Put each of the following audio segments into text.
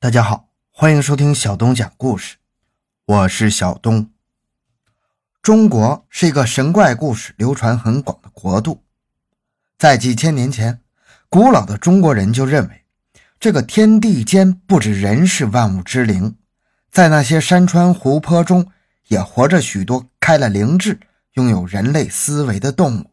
大家好，欢迎收听小东讲故事，我是小东。中国是一个神怪故事流传很广的国度，在几千年前，古老的中国人就认为，这个天地间不止人是万物之灵，在那些山川湖泊中也活着许多开了灵智、拥有人类思维的动物。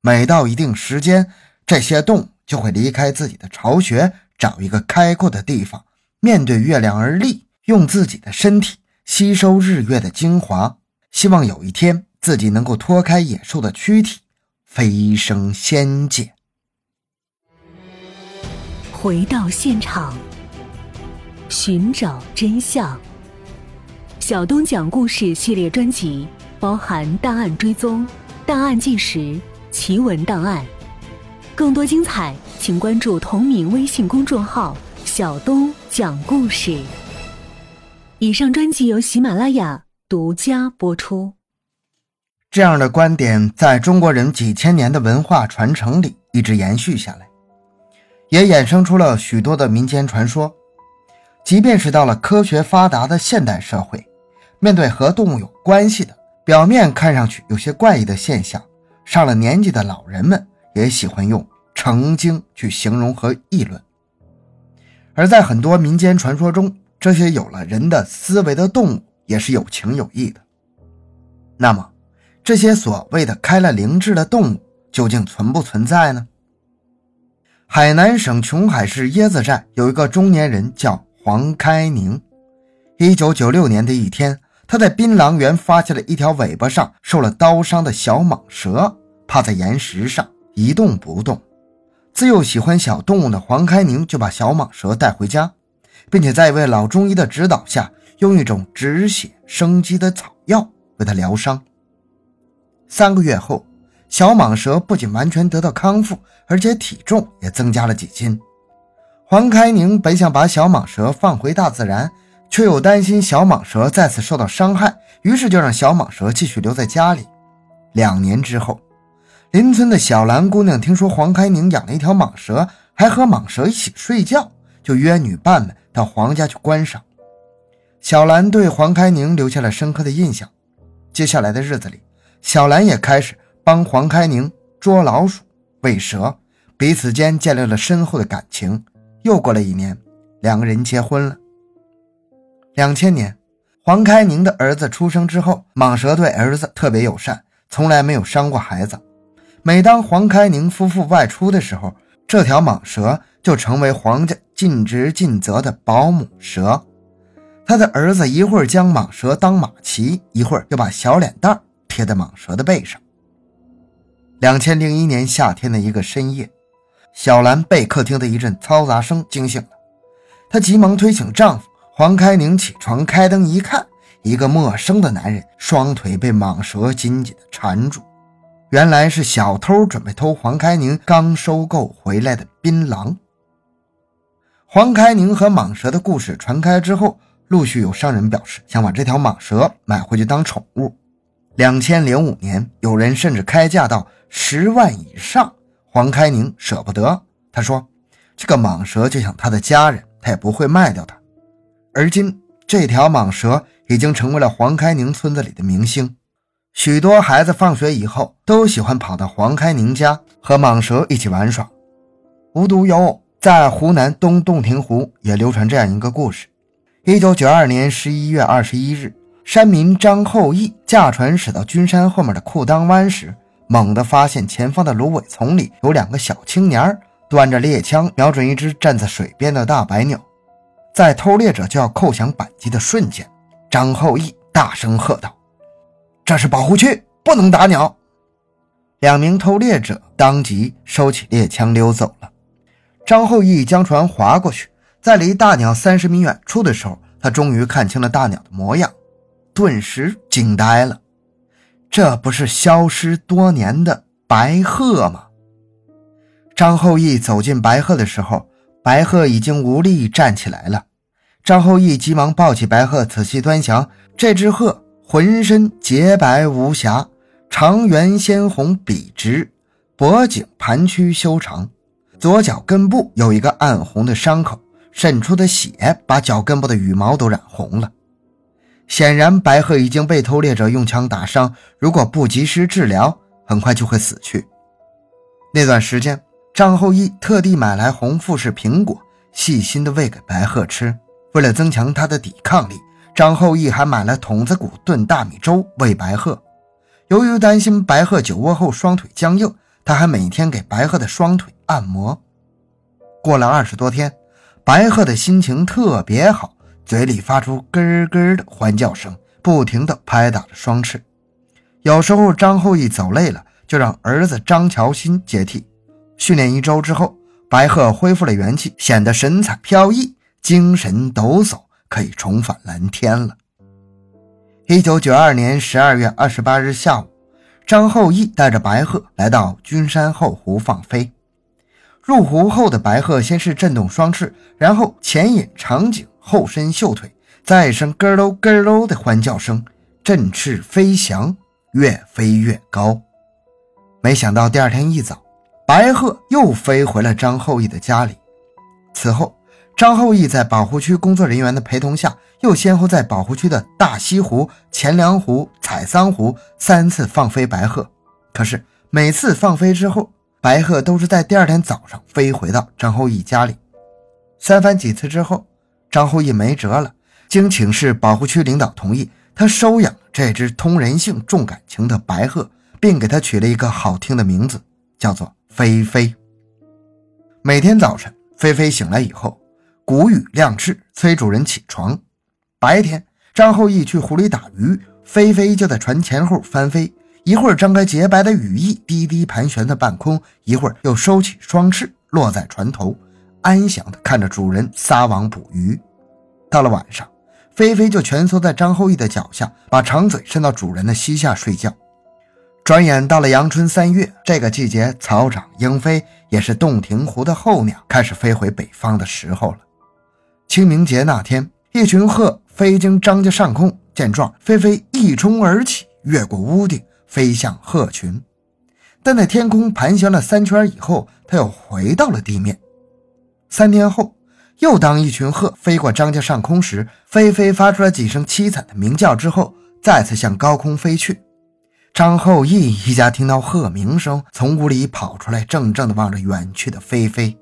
每到一定时间，这些动物就会离开自己的巢穴。找一个开阔的地方，面对月亮而立，用自己的身体吸收日月的精华，希望有一天自己能够脱开野兽的躯体，飞升仙界。回到现场，寻找真相。小东讲故事系列专辑包含档案追踪、档案纪实、奇闻档案，更多精彩。请关注同名微信公众号“小东讲故事”。以上专辑由喜马拉雅独家播出。这样的观点在中国人几千年的文化传承里一直延续下来，也衍生出了许多的民间传说。即便是到了科学发达的现代社会，面对和动物有关系的、表面看上去有些怪异的现象，上了年纪的老人们也喜欢用。成精去形容和议论，而在很多民间传说中，这些有了人的思维的动物也是有情有义的。那么，这些所谓的开了灵智的动物究竟存不存在呢？海南省琼海市椰子寨有一个中年人叫黄开宁。一九九六年的一天，他在槟榔园发现了一条尾巴上受了刀伤的小蟒蛇，趴在岩石上一动不动。自幼喜欢小动物的黄开宁就把小蟒蛇带回家，并且在一位老中医的指导下，用一种止血生肌的草药为它疗伤。三个月后，小蟒蛇不仅完全得到康复，而且体重也增加了几斤。黄开宁本想把小蟒蛇放回大自然，却又担心小蟒蛇再次受到伤害，于是就让小蟒蛇继续留在家里。两年之后。邻村的小兰姑娘听说黄开宁养了一条蟒蛇，还和蟒蛇一起睡觉，就约女伴们到黄家去观赏。小兰对黄开宁留下了深刻的印象。接下来的日子里，小兰也开始帮黄开宁捉老鼠、喂蛇，彼此间建立了深厚的感情。又过了一年，两个人结婚了。两千年，黄开宁的儿子出生之后，蟒蛇对儿子特别友善，从来没有伤过孩子。每当黄开宁夫妇外出的时候，这条蟒蛇就成为黄家尽职尽责的保姆蛇。他的儿子一会儿将蟒蛇当马骑，一会儿又把小脸蛋贴在蟒蛇的背上。两千零一年夏天的一个深夜，小兰被客厅的一阵嘈杂声惊醒了，她急忙推醒丈夫黄开宁起床，开灯一看，一个陌生的男人双腿被蟒蛇紧紧地缠住。原来是小偷准备偷黄开宁刚收购回来的槟榔。黄开宁和蟒蛇的故事传开之后，陆续有商人表示想把这条蟒蛇买回去当宠物。两千零五年，有人甚至开价到十万以上。黄开宁舍不得，他说：“这个蟒蛇就像他的家人，他也不会卖掉它。”而今，这条蟒蛇已经成为了黄开宁村子里的明星。许多孩子放学以后都喜欢跑到黄开宁家和蟒蛇一起玩耍。无独有偶，在湖南东洞庭湖也流传这样一个故事：一九九二年十一月二十一日，山民张后义驾船驶到君山后面的裤裆湾时，猛地发现前方的芦苇丛里有两个小青年端着猎枪瞄准一只站在水边的大白鸟。在偷猎者就要扣响扳机的瞬间，张后义大声喝道。这是保护区，不能打鸟。两名偷猎者当即收起猎枪溜走了。张后义将船划过去，在离大鸟三十米远处的时候，他终于看清了大鸟的模样，顿时惊呆了。这不是消失多年的白鹤吗？张后义走近白鹤的时候，白鹤已经无力站起来了。张后义急忙抱起白鹤，仔细端详这只鹤。浑身洁白无瑕，长圆鲜红笔直，脖颈盘曲修长，左脚根部有一个暗红的伤口，渗出的血把脚跟部的羽毛都染红了。显然，白鹤已经被偷猎者用枪打伤，如果不及时治疗，很快就会死去。那段时间，张后义特地买来红富士苹果，细心地喂给白鹤吃。为了增强它的抵抗力，张后义还买了筒子骨炖大米粥喂白鹤。由于担心白鹤久卧后双腿僵硬，他还每天给白鹤的双腿按摩。过了二十多天，白鹤的心情特别好。嘴里发出咯咯的欢叫声，不停地拍打着双翅。有时候张后义走累了，就让儿子张乔新接替。训练一周之后，白鹤恢复了元气，显得神采飘逸，精神抖擞，可以重返蓝天了。一九九二年十二月二十八日下午，张后义带着白鹤来到君山后湖放飞。入湖后的白鹤先是震动双翅，然后前引长颈。后伸秀腿，再一声咯喽咯喽的欢叫声，振翅飞翔，越飞越高。没想到第二天一早，白鹤又飞回了张后义的家里。此后，张后义在保护区工作人员的陪同下，又先后在保护区的大西湖、钱粮湖、采桑湖三次放飞白鹤。可是每次放飞之后，白鹤都是在第二天早上飞回到张后义家里。三番几次之后。张后义没辙了，经请示保护区领导同意，他收养这只通人性、重感情的白鹤，并给它取了一个好听的名字，叫做菲菲。每天早晨，菲菲醒来以后，谷雨亮翅，催主人起床。白天，张后义去湖里打鱼，菲菲就在船前后翻飞，一会儿张开洁白的羽翼，低低盘旋在半空，一会儿又收起双翅，落在船头。安详地看着主人撒网捕鱼，到了晚上，菲菲就蜷缩在张后义的脚下，把长嘴伸到主人的膝下睡觉。转眼到了阳春三月，这个季节草长莺飞，也是洞庭湖的候鸟开始飞回北方的时候了。清明节那天，一群鹤飞经张家上空，见状，菲菲一冲而起，越过屋顶，飞向鹤群。但在天空盘旋了三圈以后，它又回到了地面。三天后，又当一群鹤飞过张家上空时，菲菲发出了几声凄惨的鸣叫，之后再次向高空飞去。张后义一家听到鹤鸣声，从屋里跑出来，怔怔地望着远去的菲菲。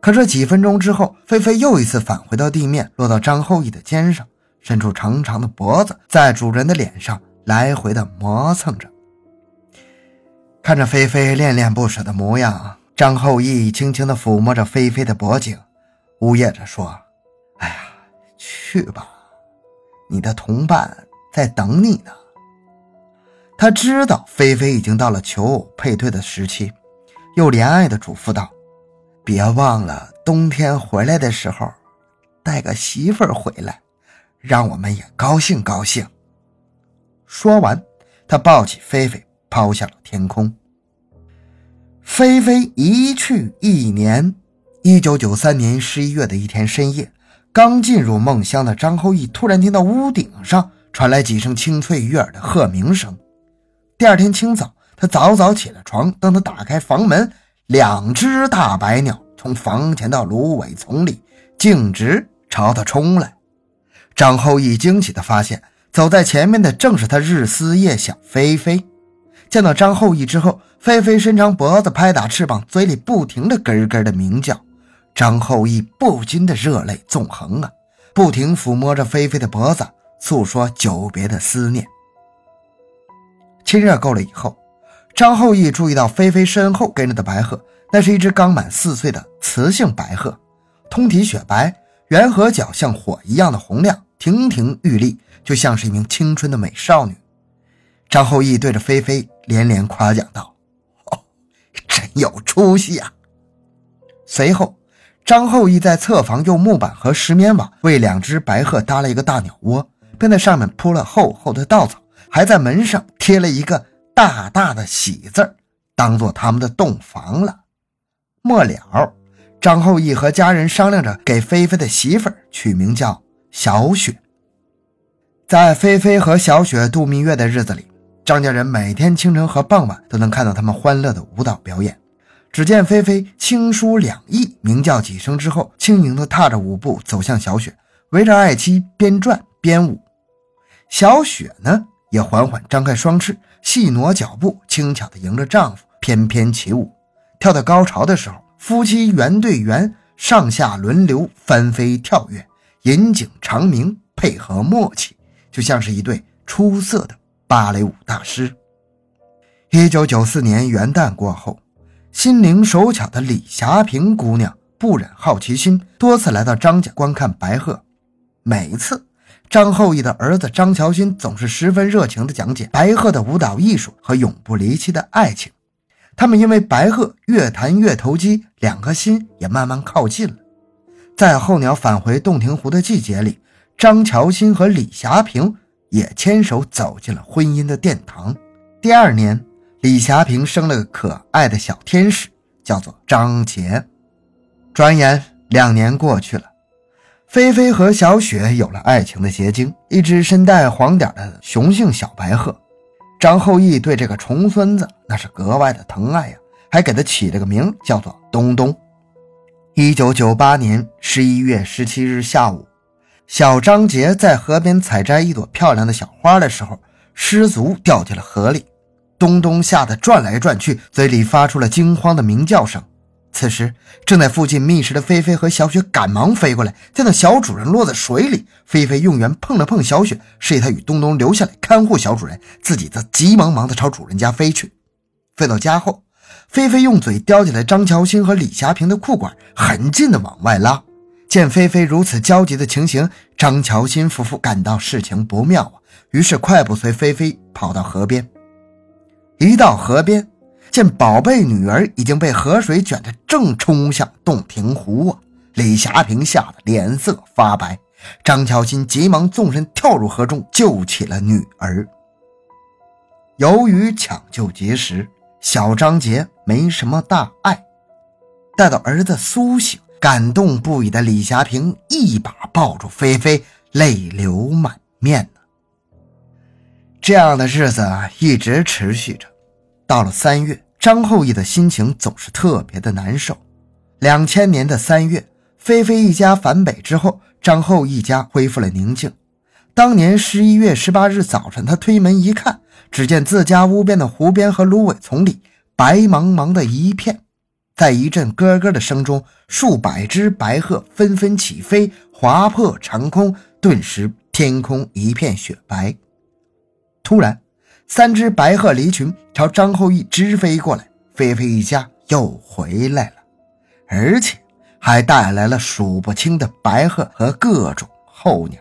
可这几分钟之后，菲菲又一次返回到地面，落到张后义的肩上，伸出长长的脖子，在主人的脸上来回的磨蹭着。看着菲菲恋恋不舍的模样。张后义轻轻地抚摸着菲菲的脖颈，呜咽着说：“哎呀，去吧，你的同伴在等你呢。”他知道菲菲已经到了求偶配对的时期，又怜爱地嘱咐道：“别忘了冬天回来的时候，带个媳妇儿回来，让我们也高兴高兴。”说完，他抱起菲菲，抛向了天空。菲菲一去一年，一九九三年十一月的一天深夜，刚进入梦乡的张后义突然听到屋顶上传来几声清脆悦耳的鹤鸣声。第二天清早，他早早起了床，等他打开房门，两只大白鸟从房前的芦苇丛里径直朝他冲来。张后义惊喜地发现，走在前面的正是他日思夜想菲菲。见到张后义之后，菲菲伸长脖子，拍打翅膀，嘴里不停的咯咯的鸣叫。张后义不禁的热泪纵横啊，不停抚摸着菲菲的脖子，诉说久别的思念。亲热够了以后，张后义注意到菲菲身后跟着的白鹤，那是一只刚满四岁的雌性白鹤，通体雪白，圆颌角像火一样的红亮，亭亭玉立，就像是一名青春的美少女。张后义对着菲菲连连夸奖道：“哦，真有出息呀！”随后，张后义在侧房用木板和石棉网为两只白鹤搭了一个大鸟窝，并在上面铺了厚厚的稻草，还在门上贴了一个大大的“喜”字当做他们的洞房了。末了，张后义和家人商量着给菲菲的媳妇儿取名叫小雪。在菲菲和小雪度蜜月的日子里。张家人每天清晨和傍晚都能看到他们欢乐的舞蹈表演，只见菲菲轻舒两翼，鸣叫几声之后，轻盈地踏着舞步走向小雪，围着爱妻边转边舞。小雪呢，也缓缓张开双翅，细挪脚步，轻巧地迎着丈夫翩翩起舞。跳到高潮的时候，夫妻圆对圆，上下轮流翻飞跳跃，引颈长鸣，配合默契，就像是一对出色的芭蕾舞大师。一九九四年元旦过后，心灵手巧的李霞萍姑娘不忍好奇心，多次来到张家观看白鹤。每一次，张后羿的儿子张乔新总是十分热情地讲解白鹤的舞蹈艺术和永不离弃的爱情。他们因为白鹤越弹越投机，两颗心也慢慢靠近了。在候鸟返回洞庭湖的季节里，张乔新和李霞萍也牵手走进了婚姻的殿堂。第二年。李霞萍生了个可爱的小天使，叫做张杰。转眼两年过去了，菲菲和小雪有了爱情的结晶，一只身带黄点的雄性小白鹤。张后羿对这个重孙子那是格外的疼爱呀，还给他起了个名叫做东东。一九九八年十一月十七日下午，小张杰在河边采摘一朵漂亮的小花的时候，失足掉进了河里。东东吓得转来转去，嘴里发出了惊慌的鸣叫声。此时，正在附近觅食的菲菲和小雪赶忙飞过来，见到小主人落在水里，菲菲用圆碰了碰小雪，示意她与东东留下来看护小主人，自己则急忙忙地朝主人家飞去。飞到家后，菲菲用嘴叼起来张乔欣和李霞萍的裤管，狠劲地往外拉。见菲菲如此焦急的情形，张乔欣夫妇感到事情不妙啊，于是快步随菲菲跑到河边。一到河边，见宝贝女儿已经被河水卷得正冲向洞庭湖啊！李霞萍吓得脸色发白，张巧心急忙纵身跳入河中救起了女儿。由于抢救及时，小张杰没什么大碍。待到儿子苏醒，感动不已的李霞萍一把抱住菲菲，泪流满面。这样的日子一直持续着。到了三月，张后羿的心情总是特别的难受。两千年的三月，菲菲一家返北之后，张后一家恢复了宁静。当年十一月十八日早晨，他推门一看，只见自家屋边的湖边和芦苇丛里白茫茫的一片，在一阵咯咯的声中，数百只白鹤纷纷起飞，划破长空，顿时天空一片雪白。突然，三只白鹤离群，朝张后羿直飞过来。菲菲一家又回来了，而且还带来了数不清的白鹤和各种候鸟。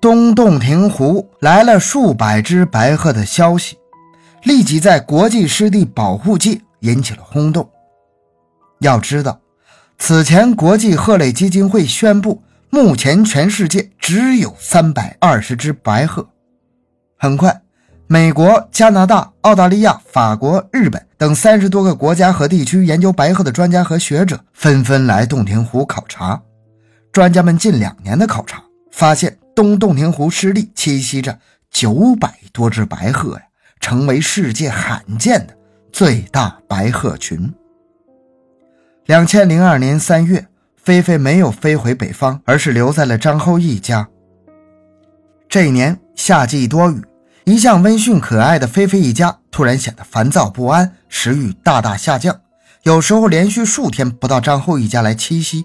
东洞庭湖来了数百只白鹤的消息，立即在国际湿地保护界引起了轰动。要知道，此前国际鹤类基金会宣布，目前全世界只有三百二十只白鹤。很快。美国、加拿大、澳大利亚、法国、日本等三十多个国家和地区研究白鹤的专家和学者纷纷来洞庭湖考察。专家们近两年的考察发现，东洞庭湖湿地栖息着九百多只白鹤呀，成为世界罕见的最大白鹤群。两千零二年三月，菲菲没有飞回北方，而是留在了张后羿家。这一年夏季多雨。一向温驯可爱的菲菲一家突然显得烦躁不安，食欲大大下降，有时候连续数天不到张后一家来栖息。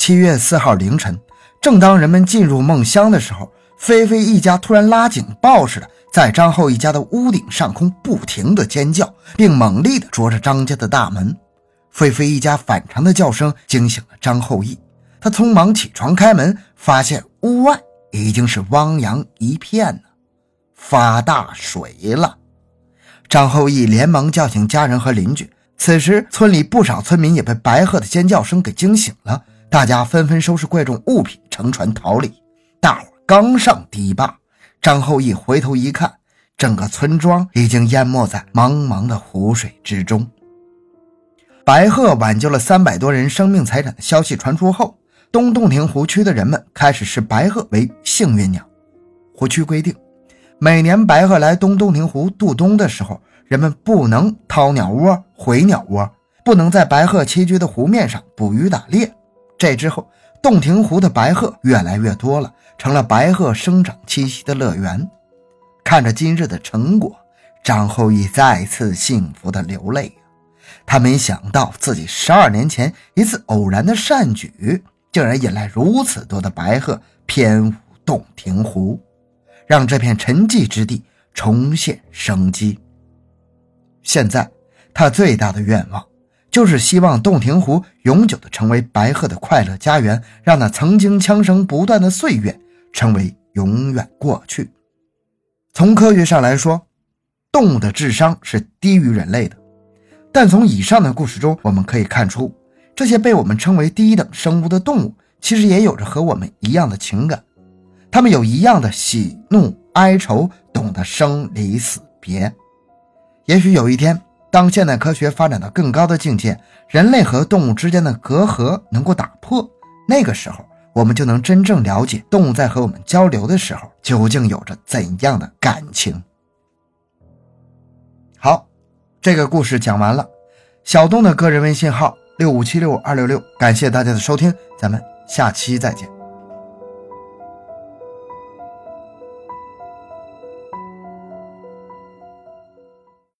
七月四号凌晨，正当人们进入梦乡的时候，菲菲一家突然拉警报似的，在张后一家的屋顶上空不停地尖叫，并猛力地啄着张家的大门。菲菲一家反常的叫声惊醒了张后羿，他匆忙起床开门，发现屋外已经是汪洋一片呢。发大水了！张后羿连忙叫醒家人和邻居。此时，村里不少村民也被白鹤的尖叫声给惊醒了，大家纷纷收拾贵重物品，乘船逃离。大伙刚上堤坝，张后羿回头一看，整个村庄已经淹没在茫茫的湖水之中。白鹤挽救了三百多人生命财产的消息传出后，东洞庭湖区的人们开始视白鹤为幸运鸟。湖区规定。每年白鹤来东洞庭湖渡冬的时候，人们不能掏鸟窝、毁鸟窝，不能在白鹤栖居的湖面上捕鱼打猎。这之后，洞庭湖的白鹤越来越多了，成了白鹤生长栖息的乐园。看着今日的成果，张后羿再次幸福的流泪他没想到自己十二年前一次偶然的善举，竟然引来如此多的白鹤翩舞洞庭湖，让这片沉寂之地重现生机。现在，他最大的愿望就是希望洞庭湖永久的成为白鹤的快乐家园，让那曾经枪声不断的岁月成为永远过去。从科学上来说，动物的智商是低于人类的。但从以上的故事中，我们可以看出，这些被我们称为低等生物的动物，其实也有着和我们一样的情感，他们有一样的喜怒哀愁，懂得生离死别。也许有一天，当现代科学发展到更高的境界，人类和动物之间的隔阂能够打破，那个时候，我们就能真正了解动物在和我们交流的时候，究竟有着怎样的感情。好。这个故事讲完了，小东的个人微信号六五七六二六六，感谢大家的收听，咱们下期再见。